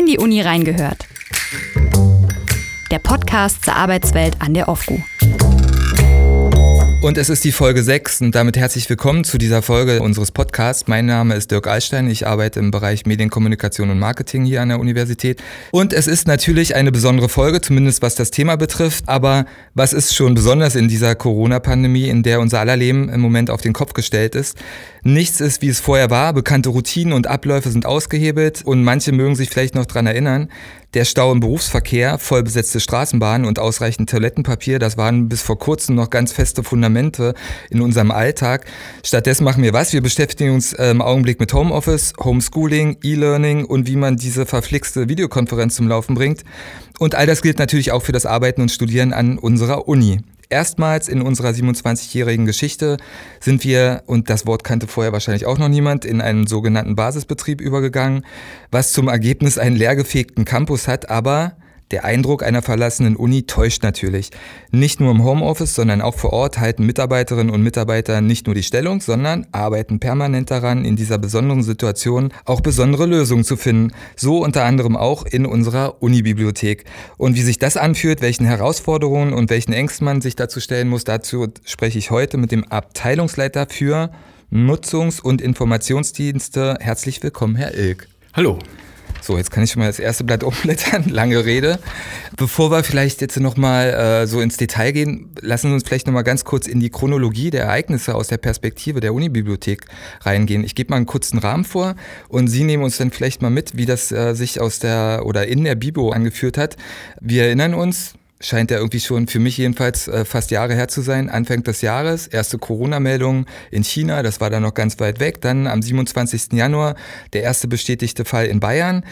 In die Uni reingehört. Der Podcast zur Arbeitswelt an der OFGU. Und es ist die Folge 6 und damit herzlich willkommen zu dieser Folge unseres Podcasts. Mein Name ist Dirk Alstein, ich arbeite im Bereich Medienkommunikation und Marketing hier an der Universität. Und es ist natürlich eine besondere Folge, zumindest was das Thema betrifft. Aber was ist schon besonders in dieser Corona-Pandemie, in der unser aller Leben im Moment auf den Kopf gestellt ist? Nichts ist, wie es vorher war. Bekannte Routinen und Abläufe sind ausgehebelt und manche mögen sich vielleicht noch dran erinnern. Der Stau im Berufsverkehr, vollbesetzte Straßenbahnen und ausreichend Toilettenpapier, das waren bis vor kurzem noch ganz feste Fundamente in unserem Alltag. Stattdessen machen wir was? Wir beschäftigen uns äh, im Augenblick mit Homeoffice, Homeschooling, E-Learning und wie man diese verflixte Videokonferenz zum Laufen bringt. Und all das gilt natürlich auch für das Arbeiten und Studieren an unserer Uni. Erstmals in unserer 27-jährigen Geschichte sind wir, und das Wort kannte vorher wahrscheinlich auch noch niemand, in einen sogenannten Basisbetrieb übergegangen, was zum Ergebnis einen leergefegten Campus hat, aber der Eindruck einer verlassenen Uni täuscht natürlich. Nicht nur im Homeoffice, sondern auch vor Ort halten Mitarbeiterinnen und Mitarbeiter nicht nur die Stellung, sondern arbeiten permanent daran, in dieser besonderen Situation auch besondere Lösungen zu finden. So unter anderem auch in unserer Unibibliothek. Und wie sich das anfühlt, welchen Herausforderungen und welchen Ängsten man sich dazu stellen muss, dazu spreche ich heute mit dem Abteilungsleiter für Nutzungs- und Informationsdienste. Herzlich willkommen, Herr Ilk. Hallo. So, jetzt kann ich schon mal das erste Blatt umblättern. Lange Rede. Bevor wir vielleicht jetzt nochmal äh, so ins Detail gehen, lassen Sie uns vielleicht nochmal ganz kurz in die Chronologie der Ereignisse aus der Perspektive der Unibibliothek reingehen. Ich gebe mal einen kurzen Rahmen vor und Sie nehmen uns dann vielleicht mal mit, wie das äh, sich aus der oder in der Bibo angeführt hat. Wir erinnern uns, scheint ja irgendwie schon für mich jedenfalls äh, fast Jahre her zu sein. Anfang des Jahres, erste Corona-Meldung in China, das war dann noch ganz weit weg. Dann am 27. Januar der erste bestätigte Fall in Bayern.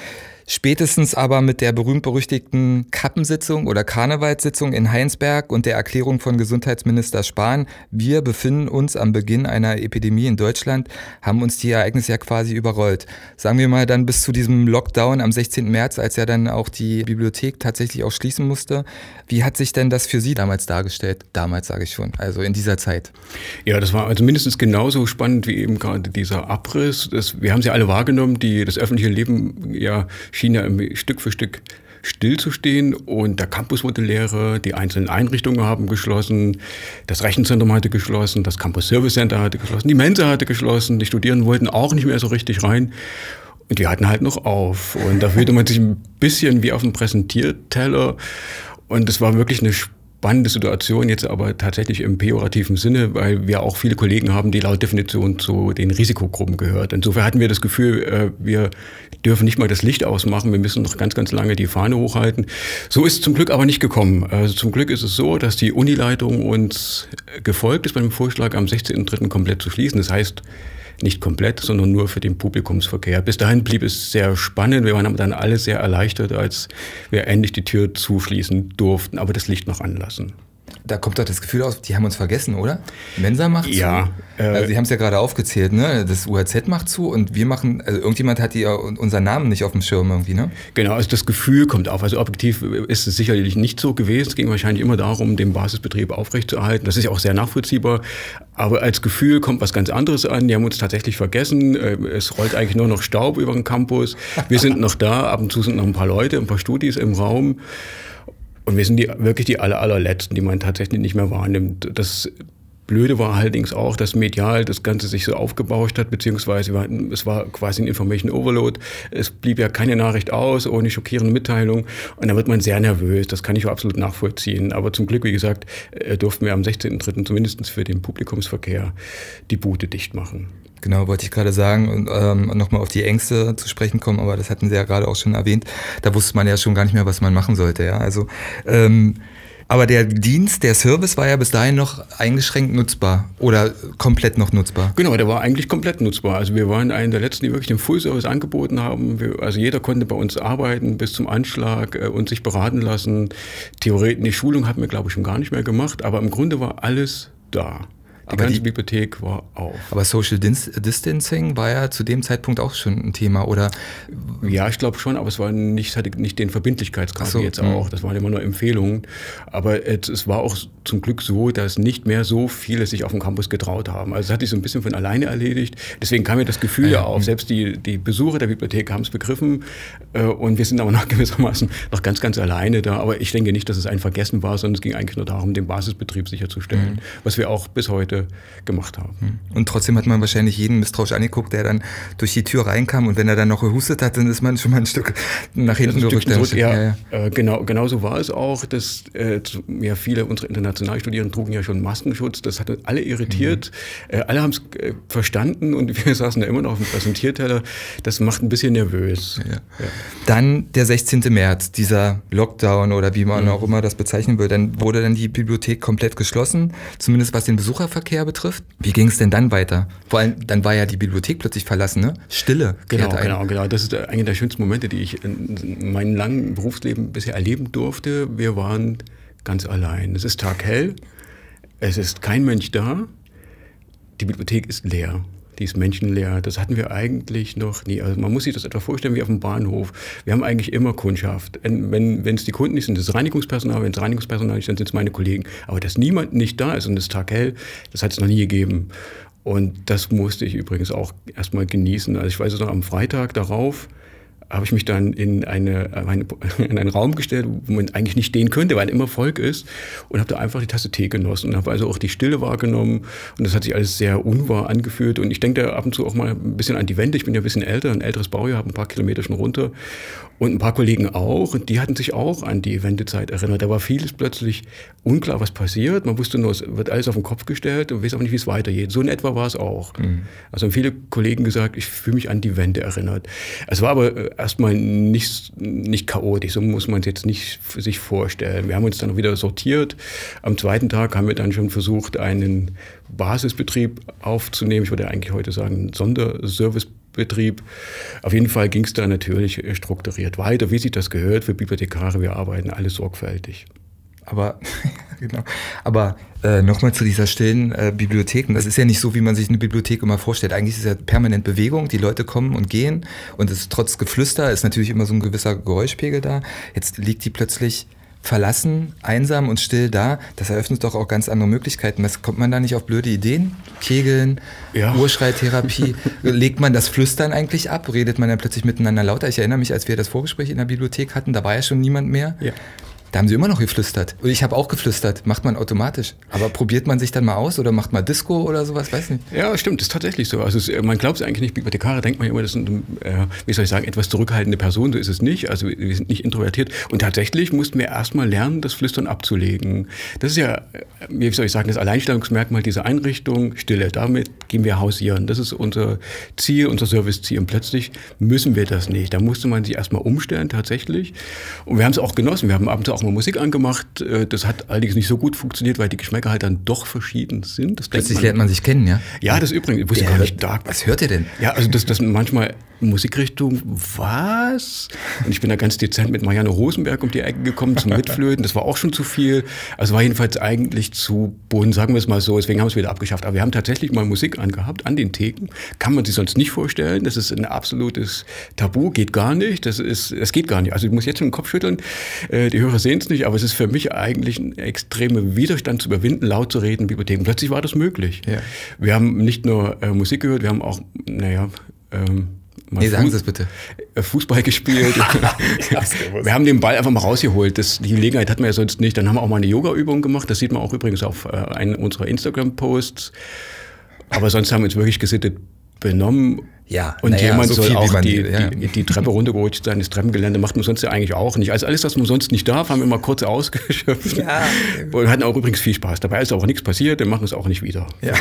Spätestens aber mit der berühmt-berüchtigten Kappensitzung oder Karnevalssitzung in Heinsberg und der Erklärung von Gesundheitsminister Spahn, wir befinden uns am Beginn einer Epidemie in Deutschland, haben uns die Ereignisse ja quasi überrollt. Sagen wir mal dann bis zu diesem Lockdown am 16. März, als ja dann auch die Bibliothek tatsächlich auch schließen musste. Wie hat sich denn das für Sie damals dargestellt? Damals sage ich schon, also in dieser Zeit. Ja, das war also mindestens genauso spannend wie eben gerade dieser Abriss. Das, wir haben sie alle wahrgenommen, die das öffentliche Leben ja schien ja Stück für Stück stillzustehen und der Campus wurde leerer, die einzelnen Einrichtungen haben geschlossen, das Rechenzentrum hatte geschlossen, das Campus Service Center hatte geschlossen, die Mensa hatte geschlossen, die Studierenden wollten auch nicht mehr so richtig rein. Und die hatten halt noch auf. Und da fühlte man sich ein bisschen wie auf einem Präsentierteller. Und es war wirklich eine spannende Situation, jetzt aber tatsächlich im pejorativen Sinne, weil wir auch viele Kollegen haben, die laut Definition zu den Risikogruppen gehört. Insofern hatten wir das Gefühl, äh, wir dürfen nicht mal das Licht ausmachen, wir müssen noch ganz, ganz lange die Fahne hochhalten. So ist es zum Glück aber nicht gekommen. Also zum Glück ist es so, dass die Unileitung uns gefolgt ist bei dem Vorschlag, am 16.03. komplett zu schließen. Das heißt, nicht komplett, sondern nur für den Publikumsverkehr. Bis dahin blieb es sehr spannend. Wir waren dann alle sehr erleichtert, als wir endlich die Tür zuschließen durften, aber das Licht noch anlassen. Da kommt doch das Gefühl aus, die haben uns vergessen, oder? Mensa macht ja, zu. Äh, also Sie haben es ja gerade aufgezählt, ne? Das UHZ macht zu und wir machen, also irgendjemand hat die, unseren Namen nicht auf dem Schirm irgendwie, ne? Genau, also das Gefühl kommt auf. Also objektiv ist es sicherlich nicht so gewesen. Es ging wahrscheinlich immer darum, den Basisbetrieb aufrechtzuerhalten. Das ist ja auch sehr nachvollziehbar. Aber als Gefühl kommt was ganz anderes an. Die haben uns tatsächlich vergessen. Äh, es rollt eigentlich nur noch Staub über den Campus. Wir sind noch da. Ab und zu sind noch ein paar Leute, ein paar Studis im Raum. Und wir sind die, wirklich die aller, allerletzten, die man tatsächlich nicht mehr wahrnimmt. Das Blöde war allerdings auch, dass medial das Ganze sich so aufgebauscht hat, beziehungsweise es war quasi ein Information Overload. Es blieb ja keine Nachricht aus, ohne schockierende Mitteilung. Und da wird man sehr nervös. Das kann ich absolut nachvollziehen. Aber zum Glück, wie gesagt, äh, durften wir am 16.03. zumindest für den Publikumsverkehr die Boote dicht machen. Genau, wollte ich gerade sagen und ähm, nochmal auf die Ängste zu sprechen kommen, aber das hatten Sie ja gerade auch schon erwähnt. Da wusste man ja schon gar nicht mehr, was man machen sollte. Ja, also ähm, aber der Dienst, der Service war ja bis dahin noch eingeschränkt nutzbar oder komplett noch nutzbar. Genau, der war eigentlich komplett nutzbar. Also wir waren einer der letzten, die wirklich den Full-Service angeboten haben. Wir, also jeder konnte bei uns arbeiten bis zum Anschlag äh, und sich beraten lassen. Theoretisch, die Schulung hatten wir, glaube ich, schon gar nicht mehr gemacht, aber im Grunde war alles da. Die aber ganze die, Bibliothek war auf. Aber Social Distancing war ja zu dem Zeitpunkt auch schon ein Thema, oder? Ja, ich glaube schon, aber es war nicht, hatte nicht den Verbindlichkeitsgrad so, jetzt auch. Das waren immer nur Empfehlungen. Aber es, es war auch zum Glück so, dass nicht mehr so viele sich auf dem Campus getraut haben. Also es hat sich so ein bisschen von alleine erledigt. Deswegen kam mir das Gefühl ja auf. Selbst die, die Besucher der Bibliothek haben es begriffen äh, und wir sind aber noch gewissermaßen noch ganz, ganz alleine da. Aber ich denke nicht, dass es ein Vergessen war, sondern es ging eigentlich nur darum, den Basisbetrieb sicherzustellen, mhm. was wir auch bis heute gemacht haben. Mhm. Und trotzdem hat man wahrscheinlich jeden misstrauisch angeguckt, der dann durch die Tür reinkam und wenn er dann noch gehustet hat, dann ist man schon mal ein Stück nach hinten gerückt. Zurück, ja, ja, ja. Äh, genau, genau so war es auch. Dass, äh, ja, viele unserer internationalen Studierenden trugen ja schon Maskenschutz. Das hat alle irritiert. Mhm. Äh, alle haben es äh, verstanden und wir saßen da immer noch auf dem Präsentierteller. Das macht ein bisschen nervös. Ja. Dann der 16. März, dieser Lockdown oder wie man mhm. auch immer das bezeichnen will. Dann wurde dann die Bibliothek komplett geschlossen, zumindest was den Besucherverkehr betrifft. Wie ging es denn dann weiter? Vor allem, dann war ja die Bibliothek plötzlich verlassen, ne? Stille. Genau, genau, genau. Das ist einer der schönsten Momente, die ich in meinem langen Berufsleben bisher erleben durfte. Wir waren ganz allein. Es ist taghell, es ist kein Mensch da, die Bibliothek ist leer. Die ist menschenleer. Das hatten wir eigentlich noch nie. Also man muss sich das etwa vorstellen wie auf dem Bahnhof. Wir haben eigentlich immer Kundschaft. Wenn, es die Kunden nicht sind, das Reinigungspersonal. Wenn es Reinigungspersonal nicht sind, sind es meine Kollegen. Aber dass niemand nicht da ist und es taghell, das hat es noch nie gegeben. Und das musste ich übrigens auch erstmal genießen. Also ich weiß es noch am Freitag darauf, habe ich mich dann in, eine, eine, in einen Raum gestellt, wo man eigentlich nicht stehen könnte, weil immer Volk ist und habe da einfach die Tasse Tee genossen und habe also auch die Stille wahrgenommen und das hat sich alles sehr unwahr angefühlt und ich denke da ab und zu auch mal ein bisschen an die Wände. Ich bin ja ein bisschen älter, ein älteres Baujahr, habe ein paar Kilometer schon runter und ein paar Kollegen auch und die hatten sich auch an die Wendezeit erinnert. Da war vieles plötzlich unklar, was passiert. Man wusste nur, es wird alles auf den Kopf gestellt und weiß auch nicht, wie es weitergeht. So in etwa war es auch. Mhm. Also haben viele Kollegen gesagt, ich fühle mich an die Wende erinnert. Es war aber äh, erstmal nicht, nicht chaotisch, so muss man es jetzt nicht sich vorstellen. Wir haben uns dann wieder sortiert. Am zweiten Tag haben wir dann schon versucht, einen Basisbetrieb aufzunehmen. Ich würde eigentlich heute sagen, Sonderservicebetrieb. Auf jeden Fall ging es da natürlich strukturiert weiter, wie sich das gehört für Bibliothekare. Wir arbeiten alles sorgfältig. Aber, genau. Aber äh, nochmal zu dieser stillen äh, Bibliotheken. Das ist ja nicht so, wie man sich eine Bibliothek immer vorstellt. Eigentlich ist es ja permanent Bewegung. Die Leute kommen und gehen. Und es ist trotz Geflüster ist natürlich immer so ein gewisser Geräuschpegel da. Jetzt liegt die plötzlich verlassen, einsam und still da, das eröffnet doch auch ganz andere Möglichkeiten. Was, kommt man da nicht auf blöde Ideen? Kegeln, ja. Urschreitherapie. Legt man das Flüstern eigentlich ab? Redet man dann plötzlich miteinander lauter? Ich erinnere mich, als wir das Vorgespräch in der Bibliothek hatten, da war ja schon niemand mehr. Ja. Da haben sie immer noch geflüstert. Und ich habe auch geflüstert. Macht man automatisch. Aber probiert man sich dann mal aus oder macht mal Disco oder sowas? Weiß nicht. Ja, stimmt. Das ist tatsächlich so. Also es, man glaubt es eigentlich nicht. Bibliothekare denkt man immer, das sind, äh, wie soll ich sagen, etwas zurückhaltende Personen. So ist es nicht. Also wir sind nicht introvertiert. Und tatsächlich mussten wir erstmal lernen, das Flüstern abzulegen. Das ist ja, äh, wie soll ich sagen, das Alleinstellungsmerkmal dieser Einrichtung. Stille. Damit gehen wir hausieren. Das ist unser Ziel, unser Serviceziel. Und plötzlich müssen wir das nicht. Da musste man sich erstmal umstellen, tatsächlich. Und wir haben es auch genossen. Wir haben abends auch auch mal Musik angemacht. Äh, das hat allerdings nicht so gut funktioniert, weil die Geschmäcker halt dann doch verschieden sind. Das Plötzlich man, lernt man sich kennen, ja? Ja, das übrigens. Ich wusste gar nicht, da, was hört ihr denn? Ja, also das, das manchmal Musikrichtung, was? Und ich bin da ganz dezent mit Marianne Rosenberg um die Ecke gekommen zum Mitflöten. Das war auch schon zu viel. Also war jedenfalls eigentlich zu bunt, sagen wir es mal so. Deswegen haben wir es wieder abgeschafft. Aber wir haben tatsächlich mal Musik angehabt an den Theken. Kann man sich sonst nicht vorstellen. Das ist ein absolutes Tabu, geht gar nicht. Das ist, das geht gar nicht. Also ich muss jetzt schon den Kopf schütteln. Äh, die Hörer sehen es nicht, aber es ist für mich eigentlich ein extremer Widerstand zu überwinden, laut zu reden Bibliotheken. Plötzlich war das möglich. Ja. Wir haben nicht nur äh, Musik gehört, wir haben auch, naja, ähm, nee, sagen Sie es bitte. Äh, Fußball gespielt. wir haben den Ball einfach mal rausgeholt. Das, die Gelegenheit hatten wir ja sonst nicht. Dann haben wir auch mal eine Yoga-Übung gemacht. Das sieht man auch übrigens auf äh, einem unserer Instagram-Posts. Aber sonst haben wir uns wirklich gesittet benommen ja, und naja, jemand so soll auch die, ja. die, die, Treppe runtergerutscht sein, das Treppengelände macht man sonst ja eigentlich auch nicht. Also alles, was man sonst nicht darf, haben wir immer kurz ausgeschöpft. Ja. Wir hatten auch übrigens viel Spaß. Dabei ist auch nichts passiert, wir machen es auch nicht wieder. Ja.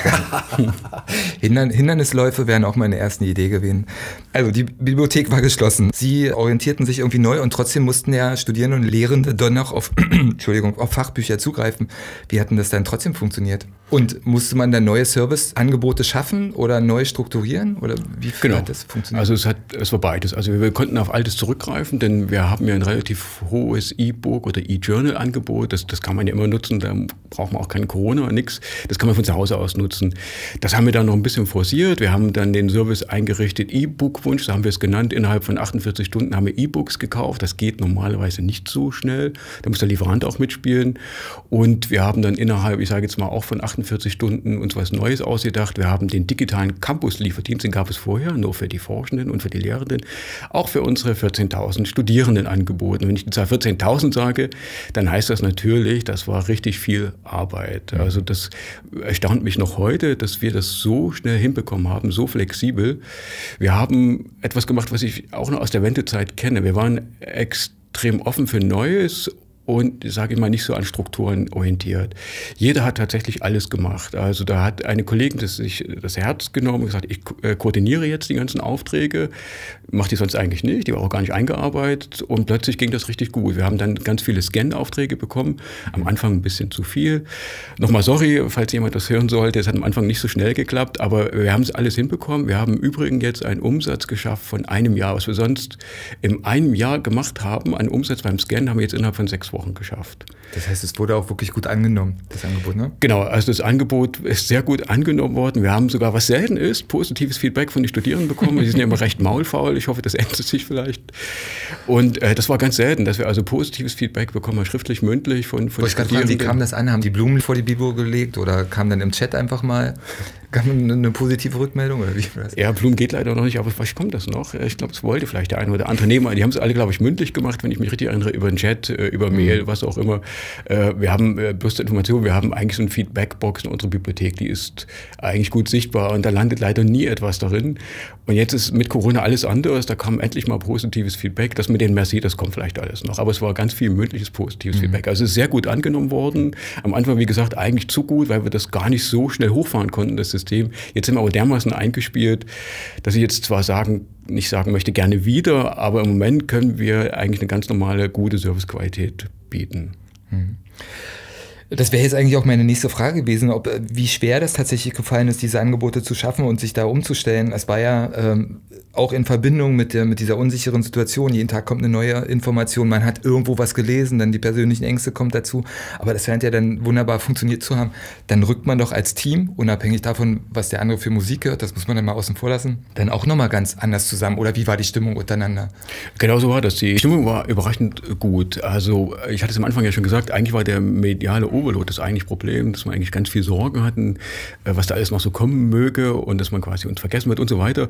Hindernisläufe wären auch meine erste Idee gewesen. Also die Bibliothek war geschlossen. Sie orientierten sich irgendwie neu und trotzdem mussten ja Studierende und Lehrende dann noch auf, Entschuldigung, auf Fachbücher zugreifen. Wie hatten das dann trotzdem funktioniert? Und musste man dann neue Serviceangebote schaffen oder neu strukturieren? Oder wie genau. hat das funktioniert? Also es, hat, es war beides. Also wir, konnten auf Altes zurückgreifen, denn wir haben ja ein relativ hohes E-Book oder E-Journal-Angebot. Das, das kann man ja immer nutzen, da braucht man auch kein Corona, nichts. Das kann man von zu Hause aus nutzen. Das haben wir dann noch ein bisschen forciert. Wir haben dann den Service eingerichtet, E-Book-Wunsch, so haben wir es genannt. Innerhalb von 48 Stunden haben wir E-Books gekauft. Das geht normalerweise nicht so schnell. Da muss der Lieferant auch mitspielen. Und wir haben dann innerhalb, ich sage jetzt mal auch von 48 Stunden uns was Neues ausgedacht. Wir haben den digitalen Campus-Lieferdienst, den gab es vorher, nur für die Forschenden und für die Lehrenden, auch für unsere 14.000 Studierenden angeboten. Wenn ich die Zahl 14.000 sage, dann heißt das natürlich, das war richtig viel Arbeit. Also das erstaunt mich noch heute, dass wir das so schnell hinbekommen haben, so flexibel. Wir haben etwas gemacht, was ich auch noch aus der Wendezeit kenne. Wir waren extrem offen für Neues und, sage ich mal, nicht so an Strukturen orientiert. Jeder hat tatsächlich alles gemacht. Also da hat eine Kollegin das sich das Herz genommen und gesagt, ich äh, koordiniere jetzt die ganzen Aufträge, macht die sonst eigentlich nicht, die war auch gar nicht eingearbeitet und plötzlich ging das richtig gut. Wir haben dann ganz viele Scan-Aufträge bekommen, am Anfang ein bisschen zu viel. Nochmal sorry, falls jemand das hören sollte, es hat am Anfang nicht so schnell geklappt, aber wir haben es alles hinbekommen. Wir haben übrigens jetzt einen Umsatz geschafft von einem Jahr, was wir sonst in einem Jahr gemacht haben, einen Umsatz beim Scan haben wir jetzt innerhalb von sechs Wochen Wochen geschafft. Das heißt, es wurde auch wirklich gut angenommen, das Angebot, ne? Genau, also das Angebot ist sehr gut angenommen worden. Wir haben sogar, was selten ist, positives Feedback von den Studierenden bekommen. Die sind ja immer recht maulfaul. Ich hoffe, das ändert sich vielleicht. Und äh, das war ganz selten, dass wir also positives Feedback bekommen, schriftlich, mündlich von, von Studierenden. Fragen, wie kam das an? Haben die Blumen vor die Bibel gelegt oder kam dann im Chat einfach mal eine, eine positive Rückmeldung oder wie? Ja, Blumen geht leider noch nicht, aber vielleicht kommt das noch. Ich glaube, es wollte vielleicht der eine oder andere nehmen. Die haben es alle, glaube ich, mündlich gemacht, wenn ich mich richtig erinnere, über den Chat, äh, über Mail, mhm. was auch immer. Äh, wir haben äh, bloß zur Information, wir haben eigentlich so eine Feedbackbox in unserer Bibliothek, die ist eigentlich gut sichtbar und da landet leider nie etwas darin. Und jetzt ist mit Corona alles anders, da kam endlich mal positives Feedback. Das mit den Merci, das kommt vielleicht alles noch. Aber es war ganz viel mündliches positives mhm. Feedback. Also es ist sehr gut angenommen worden. Am Anfang, wie gesagt, eigentlich zu gut, weil wir das gar nicht so schnell hochfahren konnten, das System. Jetzt sind wir aber dermaßen eingespielt, dass ich jetzt zwar sagen, nicht sagen möchte, gerne wieder, aber im Moment können wir eigentlich eine ganz normale, gute Servicequalität bieten. Mhm. Das wäre jetzt eigentlich auch meine nächste Frage gewesen, ob wie schwer das tatsächlich gefallen ist, diese Angebote zu schaffen und sich da umzustellen. Es war ja ähm, auch in Verbindung mit, der, mit dieser unsicheren Situation. Jeden Tag kommt eine neue Information, man hat irgendwo was gelesen, dann die persönlichen Ängste kommt dazu. Aber das scheint ja dann wunderbar funktioniert zu haben. Dann rückt man doch als Team, unabhängig davon, was der andere für Musik hört, das muss man dann mal außen vor lassen, dann auch nochmal ganz anders zusammen. Oder wie war die Stimmung untereinander? Genau so war das. Die Stimmung war überraschend gut. Also ich hatte es am Anfang ja schon gesagt, eigentlich war der mediale Overload das eigentliche Problem, dass wir eigentlich ganz viel Sorgen hatten, äh, was da alles noch so kommen möge und dass man quasi uns vergessen wird und so weiter.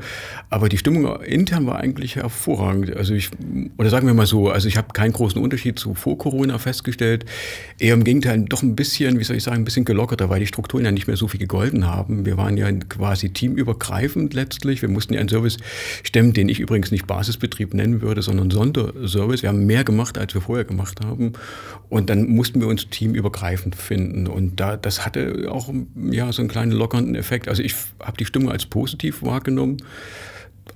Aber die Stimmung intern war eigentlich hervorragend. Also ich, oder sagen wir mal so, also ich habe keinen großen Unterschied zu vor Corona festgestellt. Eher im Gegenteil, doch ein bisschen, wie soll ich sagen, ein bisschen gelockerter, weil die Strukturen ja nicht mehr so viel gegolten haben. Wir waren ja quasi teamübergreifend letztlich. Wir mussten ja einen Service stemmen, den ich übrigens nicht Basisbetrieb nennen würde, sondern Sonderservice. Wir haben mehr gemacht, als wir vorher gemacht haben. Und dann mussten wir uns teamübergreifend finden. Und da, das hatte auch ja, so einen kleinen lockernden Effekt. Also ich habe die Stimmung als positiv wahrgenommen.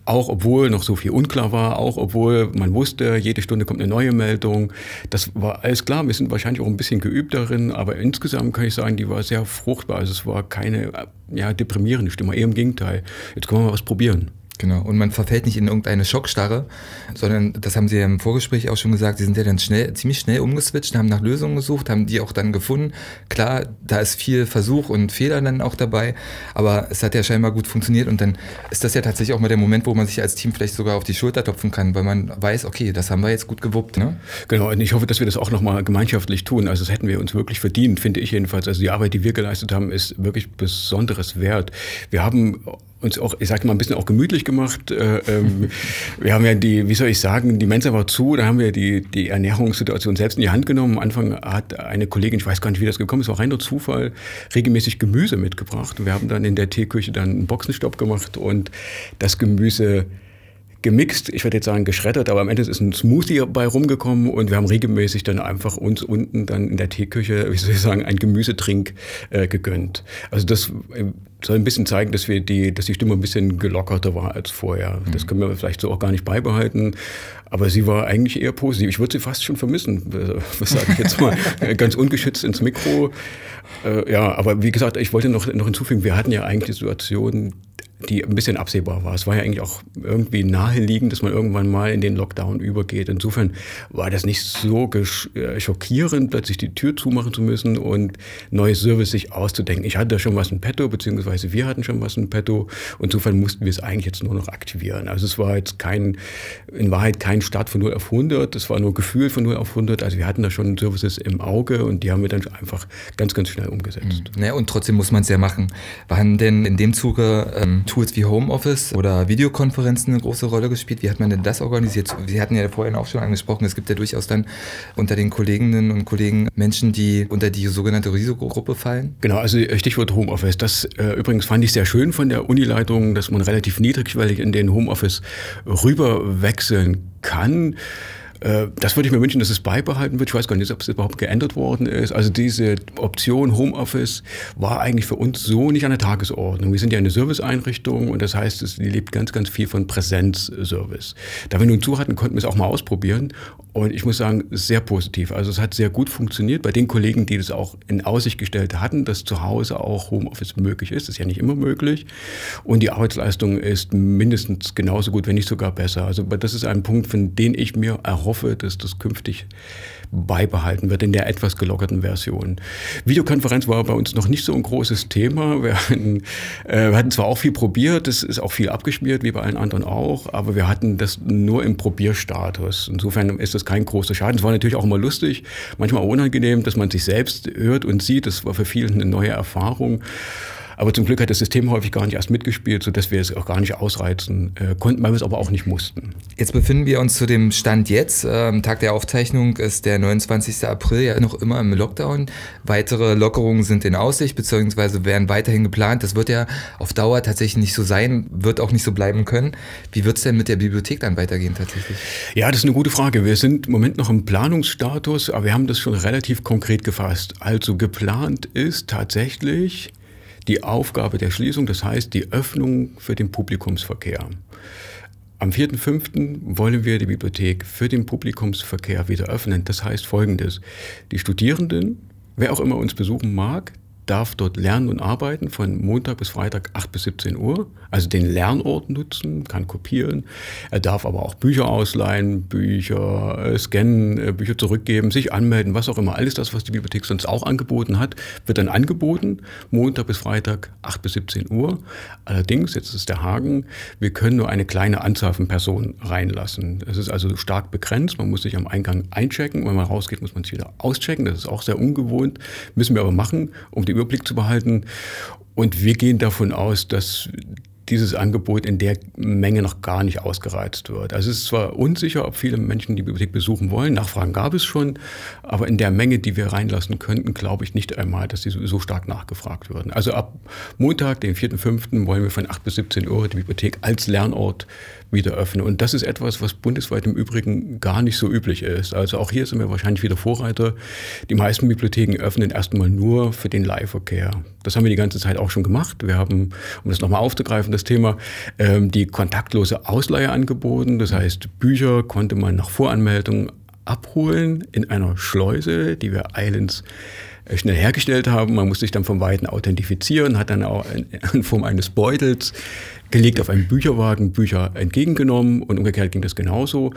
Auch obwohl noch so viel unklar war, auch obwohl man wusste, jede Stunde kommt eine neue Meldung. Das war alles klar. Wir sind wahrscheinlich auch ein bisschen geübt darin, aber insgesamt kann ich sagen, die war sehr fruchtbar. Also es war keine ja, deprimierende Stimme, eher im Gegenteil. Jetzt können wir mal was probieren. Genau. Und man verfällt nicht in irgendeine Schockstarre, sondern, das haben Sie ja im Vorgespräch auch schon gesagt, Sie sind ja dann schnell, ziemlich schnell umgeswitcht, haben nach Lösungen gesucht, haben die auch dann gefunden. Klar, da ist viel Versuch und Fehler dann auch dabei, aber es hat ja scheinbar gut funktioniert und dann ist das ja tatsächlich auch mal der Moment, wo man sich als Team vielleicht sogar auf die Schulter topfen kann, weil man weiß, okay, das haben wir jetzt gut gewuppt. Ne? Genau, und ich hoffe, dass wir das auch nochmal gemeinschaftlich tun. Also das hätten wir uns wirklich verdient, finde ich jedenfalls. Also die Arbeit, die wir geleistet haben, ist wirklich besonderes Wert. Wir haben uns auch, ich sag mal, ein bisschen auch gemütlich gemacht. Äh, ähm, wir haben ja die, wie soll ich sagen, die Mensa war zu, da haben wir die, die Ernährungssituation selbst in die Hand genommen. Am Anfang hat eine Kollegin, ich weiß gar nicht, wie das gekommen ist, war reiner Zufall, regelmäßig Gemüse mitgebracht. Wir haben dann in der Teeküche dann einen Boxenstopp gemacht und das Gemüse gemixt, ich würde jetzt sagen geschreddert, aber am Ende ist ein Smoothie dabei rumgekommen und wir haben regelmäßig dann einfach uns unten dann in der Teeküche, wie soll ich sagen, ein Gemüsetrink äh, gegönnt. Also das äh, soll ein bisschen zeigen, dass wir die, dass die Stimme ein bisschen gelockerter war als vorher. Mhm. Das können wir vielleicht so auch gar nicht beibehalten. Aber sie war eigentlich eher positiv. Ich würde sie fast schon vermissen, was sage ich jetzt mal, ganz ungeschützt ins Mikro. Äh, ja, aber wie gesagt, ich wollte noch, noch hinzufügen, wir hatten ja eigentlich die Situation, die ein bisschen absehbar war. Es war ja eigentlich auch irgendwie naheliegend, dass man irgendwann mal in den Lockdown übergeht. Insofern war das nicht so äh, schockierend, plötzlich die Tür zumachen zu müssen und neue Service sich auszudenken. Ich hatte schon was in petto, beziehungsweise wir hatten schon was in petto. Insofern mussten wir es eigentlich jetzt nur noch aktivieren. Also es war jetzt kein, in Wahrheit kein Start von 0 auf 100, es war nur Gefühl von 0 auf 100. Also wir hatten da schon Services im Auge und die haben wir dann einfach ganz, ganz schnell umgesetzt. Mhm. Ja, und trotzdem muss man es ja machen. Waren denn in dem Zuge ähm, Tools wie Homeoffice oder Videokonferenzen eine große Rolle gespielt? Wie hat man denn das organisiert? Sie hatten ja vorhin auch schon angesprochen, es gibt ja durchaus dann unter den Kolleginnen und Kollegen Menschen, die unter die sogenannte Risikogruppe fallen. Genau, also Stichwort Homeoffice. Das äh, übrigens fand ich sehr schön von der Unileitung, dass man relativ niedrigschwellig in den Homeoffice rüber wechseln kann. Äh, das würde ich mir wünschen, dass es beibehalten wird. Ich weiß gar nicht, ob es überhaupt geändert worden ist. Also diese Option Homeoffice war eigentlich für uns so nicht an der Tagesordnung. Wir sind ja eine Serviceeinrichtung und das heißt, es lebt ganz, ganz viel von Präsenzservice. Da wir nun zu hatten, konnten wir es auch mal ausprobieren und ich muss sagen, sehr positiv. Also es hat sehr gut funktioniert bei den Kollegen, die das auch in Aussicht gestellt hatten, dass zu Hause auch Homeoffice möglich ist. Das ist ja nicht immer möglich. Und die Arbeitsleistung ist mindestens genauso gut, wenn nicht sogar besser. Also das ist ein Punkt, von dem ich mir erhoffe, dass das künftig beibehalten wird in der etwas gelockerten Version. Videokonferenz war bei uns noch nicht so ein großes Thema. Wir hatten, äh, wir hatten zwar auch viel probiert, das ist auch viel abgeschmiert, wie bei allen anderen auch, aber wir hatten das nur im Probierstatus. Insofern ist das kein großer Schaden. Es war natürlich auch immer lustig, manchmal unangenehm, dass man sich selbst hört und sieht. Das war für viele eine neue Erfahrung. Aber zum Glück hat das System häufig gar nicht erst mitgespielt, sodass wir es auch gar nicht ausreizen äh, konnten, weil wir es aber auch nicht mussten. Jetzt befinden wir uns zu dem Stand jetzt. Ähm, Tag der Aufzeichnung ist der 29. April, ja noch immer im Lockdown. Weitere Lockerungen sind in Aussicht, beziehungsweise werden weiterhin geplant. Das wird ja auf Dauer tatsächlich nicht so sein, wird auch nicht so bleiben können. Wie wird es denn mit der Bibliothek dann weitergehen tatsächlich? Ja, das ist eine gute Frage. Wir sind im Moment noch im Planungsstatus, aber wir haben das schon relativ konkret gefasst. Also geplant ist tatsächlich, die Aufgabe der Schließung, das heißt die Öffnung für den Publikumsverkehr. Am 4.5. wollen wir die Bibliothek für den Publikumsverkehr wieder öffnen. Das heißt folgendes. Die Studierenden, wer auch immer uns besuchen mag, darf dort lernen und arbeiten von Montag bis Freitag 8 bis 17 Uhr, also den Lernort nutzen, kann kopieren. Er darf aber auch Bücher ausleihen, Bücher äh, scannen, äh, Bücher zurückgeben, sich anmelden, was auch immer. Alles das, was die Bibliothek sonst auch angeboten hat, wird dann angeboten, Montag bis Freitag 8 bis 17 Uhr. Allerdings, jetzt ist der Haken, wir können nur eine kleine Anzahl von Personen reinlassen. Es ist also stark begrenzt, man muss sich am Eingang einchecken, wenn man rausgeht, muss man sich wieder auschecken, das ist auch sehr ungewohnt, müssen wir aber machen, um die Überblick zu behalten. Und wir gehen davon aus, dass dieses Angebot in der Menge noch gar nicht ausgereizt wird. Also es ist zwar unsicher, ob viele Menschen die Bibliothek besuchen wollen, Nachfragen gab es schon, aber in der Menge, die wir reinlassen könnten, glaube ich nicht einmal, dass sie so stark nachgefragt würden. Also ab Montag, den 4.5., wollen wir von 8 bis 17 Uhr die Bibliothek als Lernort wieder öffnen. Und das ist etwas, was bundesweit im Übrigen gar nicht so üblich ist. Also auch hier sind wir wahrscheinlich wieder Vorreiter. Die meisten Bibliotheken öffnen erstmal nur für den Leihverkehr. Das haben wir die ganze Zeit auch schon gemacht. Wir haben, um das nochmal aufzugreifen, das Thema, ähm, die kontaktlose Ausleihe angeboten. Das heißt, Bücher konnte man nach Voranmeldung abholen in einer Schleuse, die wir eilends äh, schnell hergestellt haben. Man musste sich dann vom Weiten authentifizieren, hat dann auch in Form eines Beutels gelegt auf einen Bücherwagen Bücher entgegengenommen und umgekehrt ging das genauso.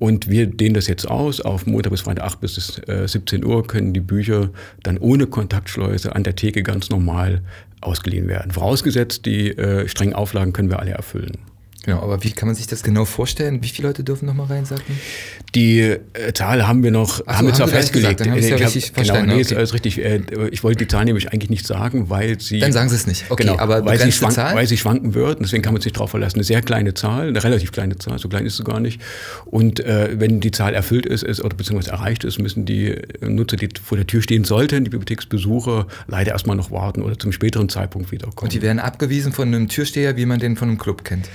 Und wir dehnen das jetzt aus. Auf Montag bis Freitag 8 bis 17 äh, Uhr können die Bücher dann ohne Kontaktschleuse an der Theke ganz normal ausgeliehen werden. Vorausgesetzt, die äh, strengen Auflagen können wir alle erfüllen. Genau, aber wie kann man sich das genau vorstellen? Wie viele Leute dürfen noch mal rein, sagten? Die äh, Zahl haben wir noch, Ach haben wir zwar festgelegt. Gesagt, dann ich ja richtig hab, verstanden. Genau, nee, okay. ist richtig. Äh, ich wollte die Zahl nämlich eigentlich nicht sagen, weil sie. Dann sagen Sie es nicht. Okay, genau, aber weil sie, schwank, Zahl? weil sie schwanken wird. Deswegen kann man sich darauf verlassen. Eine sehr kleine Zahl, eine relativ kleine Zahl. So klein ist sie gar nicht. Und äh, wenn die Zahl erfüllt ist, ist oder beziehungsweise erreicht ist, müssen die Nutzer, die vor der Tür stehen sollten, die Bibliotheksbesucher, leider erstmal noch warten oder zum späteren Zeitpunkt wiederkommen. Und die werden abgewiesen von einem Türsteher, wie man den von einem Club kennt.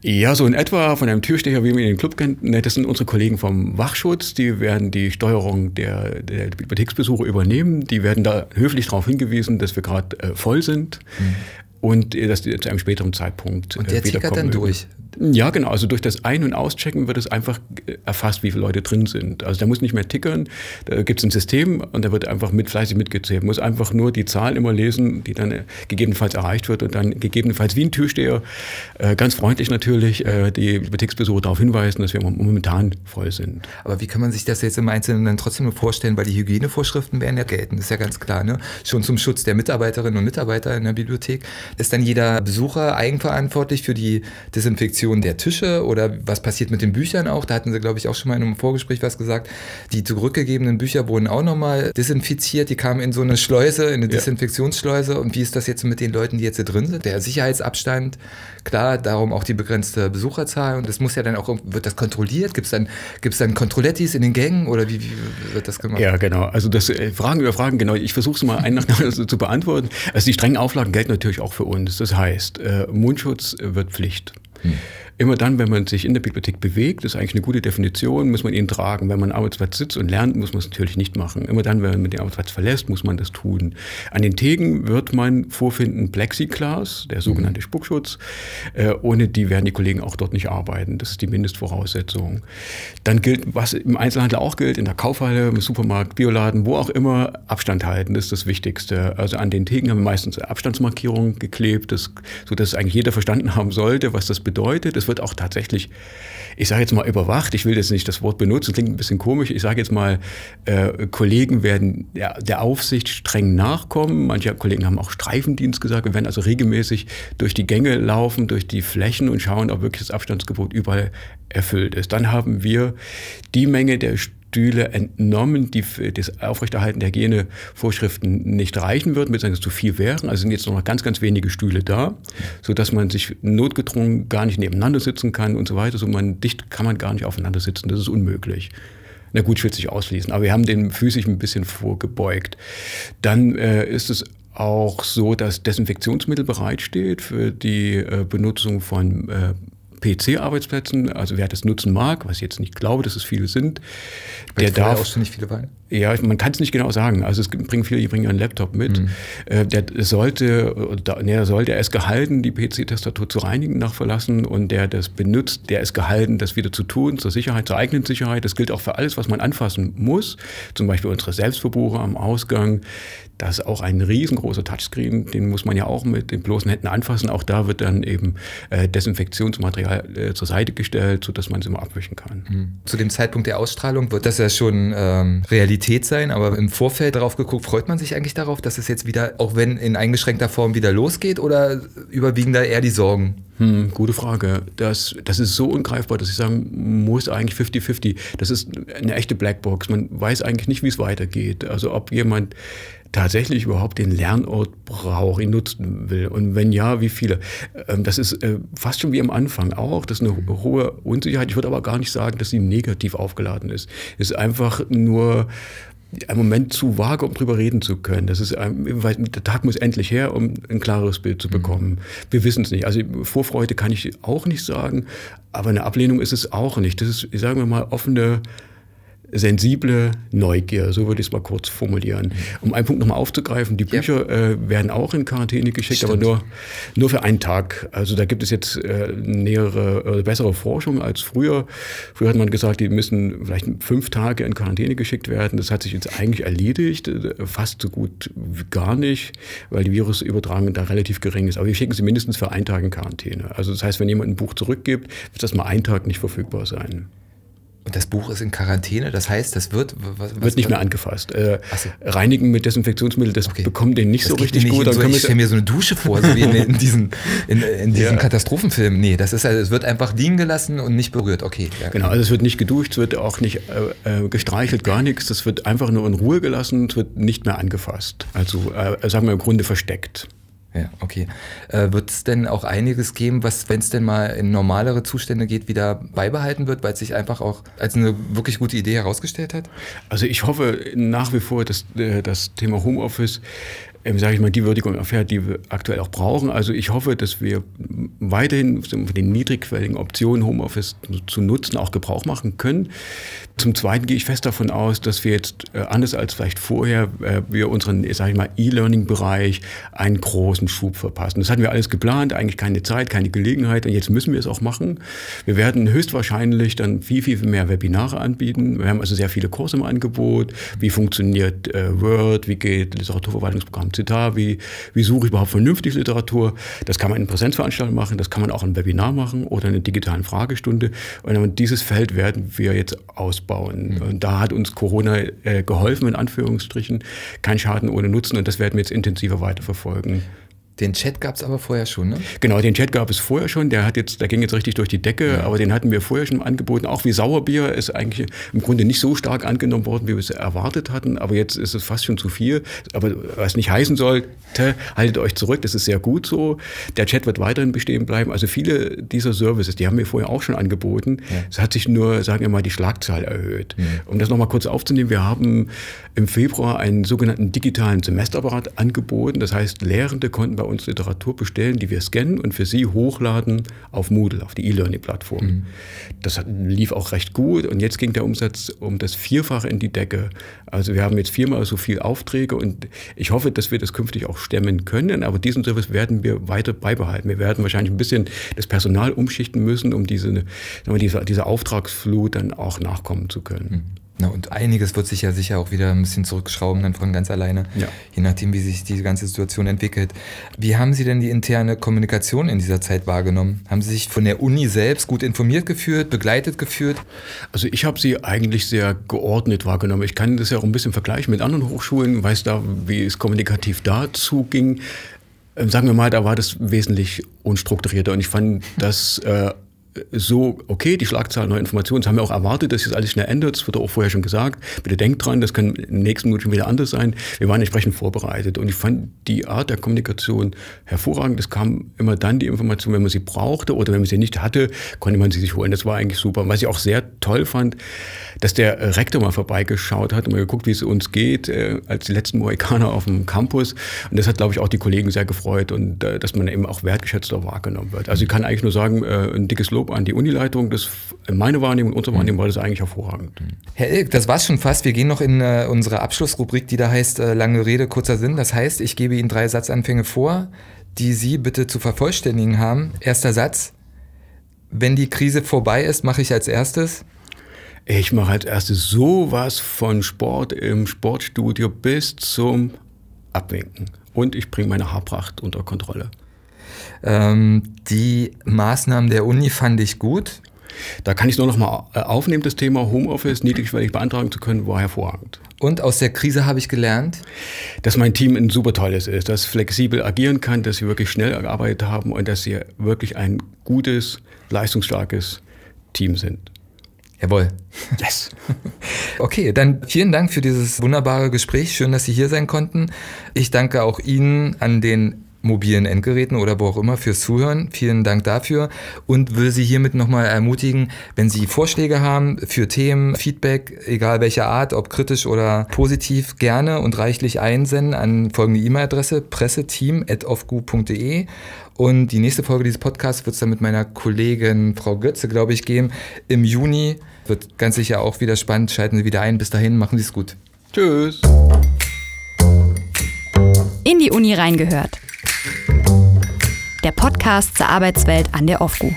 Ja, so in etwa von einem Türsteher, wie man den Club kennt. Ne, das sind unsere Kollegen vom Wachschutz. Die werden die Steuerung der, der Bibliotheksbesuche übernehmen. Die werden da höflich darauf hingewiesen, dass wir gerade äh, voll sind. Mhm. Und äh, dass die zu einem späteren Zeitpunkt Und der äh, tickert dann durch. Ja, genau. Also durch das Ein- und Auschecken wird es einfach erfasst, wie viele Leute drin sind. Also da muss nicht mehr tickern, da gibt es ein System und da wird einfach mit fleißig mitgezählt. Muss einfach nur die Zahl immer lesen, die dann äh, gegebenenfalls erreicht wird und dann gegebenenfalls wie ein Türsteher, äh, ganz freundlich natürlich, äh, die Bibliotheksbesucher darauf hinweisen, dass wir momentan voll sind. Aber wie kann man sich das jetzt im Einzelnen dann trotzdem vorstellen, weil die Hygienevorschriften werden ja gelten, das ist ja ganz klar. Ne? Schon zum Schutz der Mitarbeiterinnen und Mitarbeiter in der Bibliothek ist dann jeder Besucher eigenverantwortlich für die Desinfektion der Tische oder was passiert mit den Büchern auch? Da hatten Sie, glaube ich, auch schon mal in einem Vorgespräch was gesagt. Die zurückgegebenen Bücher wurden auch nochmal desinfiziert, die kamen in so eine Schleuse, in eine ja. Desinfektionsschleuse. Und wie ist das jetzt mit den Leuten, die jetzt hier drin sind? Der Sicherheitsabstand, klar, darum auch die begrenzte Besucherzahl. Und das muss ja dann auch, wird das kontrolliert? Gibt es dann, gibt's dann Kontrollettis in den Gängen oder wie, wie wird das gemacht? Ja, genau. Also das äh, Fragen über Fragen, genau. Ich versuche es mal ein nach zu beantworten. Also die strengen Auflagen gelten natürlich auch für uns. Das heißt, äh, Mundschutz wird Pflicht. Hm. Immer dann, wenn man sich in der Bibliothek bewegt, ist eigentlich eine gute Definition, muss man ihn tragen. Wenn man am Arbeitsplatz sitzt und lernt, muss man es natürlich nicht machen. Immer dann, wenn man den Arbeitsplatz verlässt, muss man das tun. An den Theken wird man vorfinden Plexiglas, der sogenannte mhm. Spuckschutz. Äh, ohne die werden die Kollegen auch dort nicht arbeiten. Das ist die Mindestvoraussetzung. Dann gilt, was im Einzelhandel auch gilt, in der Kaufhalle, im Supermarkt, Bioladen, wo auch immer, Abstand halten, das ist das Wichtigste. Also an den Theken haben wir meistens Abstandsmarkierungen geklebt, das, sodass eigentlich jeder verstanden haben sollte, was das bedeutet. Es wird auch tatsächlich, ich sage jetzt mal überwacht, ich will jetzt nicht das Wort benutzen, klingt ein bisschen komisch, ich sage jetzt mal, äh, Kollegen werden der, der Aufsicht streng nachkommen. Manche Kollegen haben auch Streifendienst gesagt, wir werden also regelmäßig durch die Gänge laufen, durch die Flächen und schauen, ob wirklich das Abstandsgebot überall erfüllt ist. Dann haben wir die Menge der Stühle entnommen, die für das Aufrechterhalten der Hygienevorschriften nicht reichen würden, beziehungsweise zu viel wären. Also sind jetzt noch ganz, ganz wenige Stühle da, sodass man sich notgedrungen gar nicht nebeneinander sitzen kann und so weiter. So man dicht kann man gar nicht aufeinander sitzen. Das ist unmöglich. Na gut, ich will es nicht ausschließen, aber wir haben den physisch ein bisschen vorgebeugt. Dann äh, ist es auch so, dass Desinfektionsmittel bereitsteht für die äh, Benutzung von äh, PC-Arbeitsplätzen, also wer das nutzen mag, was ich jetzt nicht glaube, dass es viele sind, der darf. Auch nicht viele Wein? Ja, man kann es nicht genau sagen. Also es bringen viele, die bringen einen Laptop mit. Mhm. Äh, der sollte, ne, sollte er ist gehalten, die PC-Tastatur zu reinigen nach Verlassen und der das benutzt, der ist gehalten, das wieder zu tun, zur Sicherheit, zur eigenen Sicherheit. Das gilt auch für alles, was man anfassen muss. Zum Beispiel unsere Selbstverbuche am Ausgang. Das ist auch ein riesengroßer Touchscreen, den muss man ja auch mit den bloßen Händen anfassen. Auch da wird dann eben äh, Desinfektionsmaterial äh, zur Seite gestellt, sodass man es immer abwischen kann. Mhm. Zu dem Zeitpunkt der Ausstrahlung wird das ja schon ähm, Realität sein, aber im Vorfeld darauf geguckt, freut man sich eigentlich darauf, dass es jetzt wieder, auch wenn in eingeschränkter Form wieder losgeht oder überwiegen da eher die Sorgen? Hm, gute Frage. Das, das ist so ungreifbar, dass ich sagen muss, eigentlich 50-50. Das ist eine echte Blackbox. Man weiß eigentlich nicht, wie es weitergeht. Also ob jemand tatsächlich überhaupt den Lernort braucht, ihn nutzen will und wenn ja, wie viele. Ähm, das ist äh, fast schon wie am Anfang auch, das ist eine hohe Unsicherheit. Ich würde aber gar nicht sagen, dass sie negativ aufgeladen ist. Es ist einfach nur ein Moment zu vage, um drüber reden zu können. Das ist, weil der Tag muss endlich her, um ein klares Bild zu mhm. bekommen. Wir wissen es nicht. Also Vorfreude kann ich auch nicht sagen, aber eine Ablehnung ist es auch nicht. Das ist, sagen wir mal, offene sensible Neugier, so würde ich es mal kurz formulieren. Um einen Punkt nochmal aufzugreifen, die Bücher ja. äh, werden auch in Quarantäne geschickt, Stimmt. aber nur, nur für einen Tag. Also da gibt es jetzt äh, nähere, äh, bessere Forschung als früher. Früher hat man gesagt, die müssen vielleicht fünf Tage in Quarantäne geschickt werden. Das hat sich jetzt eigentlich erledigt, äh, fast so gut wie gar nicht, weil die Virusübertragung da relativ gering ist. Aber wir schicken sie mindestens für einen Tag in Quarantäne. Also das heißt, wenn jemand ein Buch zurückgibt, wird das mal einen Tag nicht verfügbar sein. Und das Buch ist in Quarantäne, das heißt, das wird. Was, was wird nicht mehr angefasst. Äh, so. Reinigen mit Desinfektionsmittel, das okay. bekommt den nicht das so richtig nicht gut. Dann so, ich stelle mir so eine Dusche vor, so wie in, in diesen, in, in diesen ja. Katastrophenfilmen. Nee, das ist also, es wird einfach liegen gelassen und nicht berührt. Okay. Ja, genau, also es wird nicht geduscht, es wird auch nicht äh, äh, gestreichelt, gar nichts. Das wird einfach nur in Ruhe gelassen, es wird nicht mehr angefasst. Also, äh, sagen wir im Grunde versteckt. Ja, okay. Äh, wird es denn auch einiges geben, was, wenn es denn mal in normalere Zustände geht, wieder beibehalten wird, weil es sich einfach auch als eine wirklich gute Idee herausgestellt hat? Also ich hoffe nach wie vor, dass äh, das Thema Homeoffice ähm, sage ich mal, die Würdigung erfährt, die wir aktuell auch brauchen. Also ich hoffe, dass wir weiterhin von den niedrigquelligen Optionen Homeoffice zu nutzen auch Gebrauch machen können. Zum Zweiten gehe ich fest davon aus, dass wir jetzt äh, anders als vielleicht vorher, äh, wir unseren, sage ich mal, E-Learning-Bereich einen großen Schub verpassen. Das hatten wir alles geplant, eigentlich keine Zeit, keine Gelegenheit und jetzt müssen wir es auch machen. Wir werden höchstwahrscheinlich dann viel, viel mehr Webinare anbieten. Wir haben also sehr viele Kurse im Angebot. Wie funktioniert äh, Word? Wie geht Literaturverwaltungsprogramm Citavi? Wie suche ich überhaupt vernünftig Literatur? Das kann man in Präsenzveranstaltungen machen, das kann man auch in Webinar machen oder in einer digitalen Fragestunde. Und dieses Feld werden wir jetzt ausbauen. Mhm. Und da hat uns Corona äh, geholfen, in Anführungsstrichen. Kein Schaden ohne Nutzen und das werden wir jetzt intensiver weiterverfolgen. Den Chat gab es aber vorher schon, ne? Genau, den Chat gab es vorher schon. Der hat jetzt, der ging jetzt richtig durch die Decke, ja. aber den hatten wir vorher schon angeboten. Auch wie Sauerbier ist eigentlich im Grunde nicht so stark angenommen worden, wie wir es erwartet hatten. Aber jetzt ist es fast schon zu viel. Aber was nicht heißen sollte, haltet euch zurück. Das ist sehr gut so. Der Chat wird weiterhin bestehen bleiben. Also viele dieser Services, die haben wir vorher auch schon angeboten. Ja. Es hat sich nur, sagen wir mal, die Schlagzahl erhöht. Ja. Um das nochmal kurz aufzunehmen, wir haben im Februar einen sogenannten digitalen Semesterapparat angeboten. Das heißt, Lehrende konnten bei uns Literatur bestellen, die wir scannen und für sie hochladen auf Moodle, auf die E-Learning-Plattform. Mhm. Das lief auch recht gut und jetzt ging der Umsatz um das Vierfache in die Decke. Also wir haben jetzt viermal so viele Aufträge und ich hoffe, dass wir das künftig auch stemmen können, aber diesen Service werden wir weiter beibehalten. Wir werden wahrscheinlich ein bisschen das Personal umschichten müssen, um diese, diese, diese Auftragsflut dann auch nachkommen zu können. Mhm. Na, und einiges wird sich ja sicher auch wieder ein bisschen zurückschrauben, dann von ganz alleine, ja. je nachdem, wie sich diese ganze Situation entwickelt. Wie haben Sie denn die interne Kommunikation in dieser Zeit wahrgenommen? Haben Sie sich von der Uni selbst gut informiert geführt, begleitet geführt? Also ich habe sie eigentlich sehr geordnet wahrgenommen. Ich kann das ja auch ein bisschen vergleichen mit anderen Hochschulen, weiß da, wie es kommunikativ dazu ging. Ähm, sagen wir mal, da war das wesentlich unstrukturierter und ich fand das äh, so, okay, die Schlagzeilen neue Informationen, das haben wir auch erwartet, dass sich das alles schnell ändert, das wurde auch vorher schon gesagt. Bitte denkt dran, das kann den nächsten Minuten schon wieder anders sein. Wir waren entsprechend vorbereitet und ich fand die Art der Kommunikation hervorragend. Es kam immer dann die Information, wenn man sie brauchte oder wenn man sie nicht hatte, konnte man sie sich holen. Das war eigentlich super. Und was ich auch sehr toll fand, dass der Rektor mal vorbeigeschaut hat und mal geguckt, wie es uns geht, äh, als die letzten Mohikaner auf dem Campus. Und das hat, glaube ich, auch die Kollegen sehr gefreut und äh, dass man eben auch wertgeschätzter wahrgenommen wird. Also ich kann eigentlich nur sagen, äh, ein dickes Lob an die Unileitung. Das, meine Wahrnehmung, unsere Wahrnehmung mhm. war das eigentlich hervorragend. Herr Ilk, das war's schon fast. Wir gehen noch in äh, unsere Abschlussrubrik, die da heißt äh, lange Rede, kurzer Sinn. Das heißt, ich gebe Ihnen drei Satzanfänge vor, die Sie bitte zu vervollständigen haben. Erster Satz. Wenn die Krise vorbei ist, mache ich als erstes. Ich mache als erstes sowas von Sport im Sportstudio bis zum Abwinken. Und ich bringe meine Haarpracht unter Kontrolle. Ähm, die Maßnahmen der Uni fand ich gut. Da kann ich es nur noch mal äh, aufnehmen, das Thema Homeoffice niedrigschwellig beantragen zu können, war hervorragend. Und aus der Krise habe ich gelernt? Dass mein Team ein super tolles ist, das flexibel agieren kann, dass sie wirklich schnell gearbeitet haben und dass sie wirklich ein gutes, leistungsstarkes Team sind. Jawohl. Yes. Okay, dann vielen Dank für dieses wunderbare Gespräch. Schön, dass Sie hier sein konnten. Ich danke auch Ihnen an den mobilen Endgeräten oder wo auch immer fürs Zuhören. Vielen Dank dafür und will Sie hiermit nochmal ermutigen, wenn Sie Vorschläge haben für Themen, Feedback, egal welcher Art, ob kritisch oder positiv, gerne und reichlich einsenden an folgende E-Mail-Adresse presseteam.ofgu.de und die nächste Folge dieses Podcasts wird es dann mit meiner Kollegin Frau Götze, glaube ich, geben. Im Juni wird ganz sicher auch wieder spannend. Schalten Sie wieder ein. Bis dahin, machen Sie es gut. Tschüss. In die Uni reingehört der Podcast zur Arbeitswelt an der OFGU.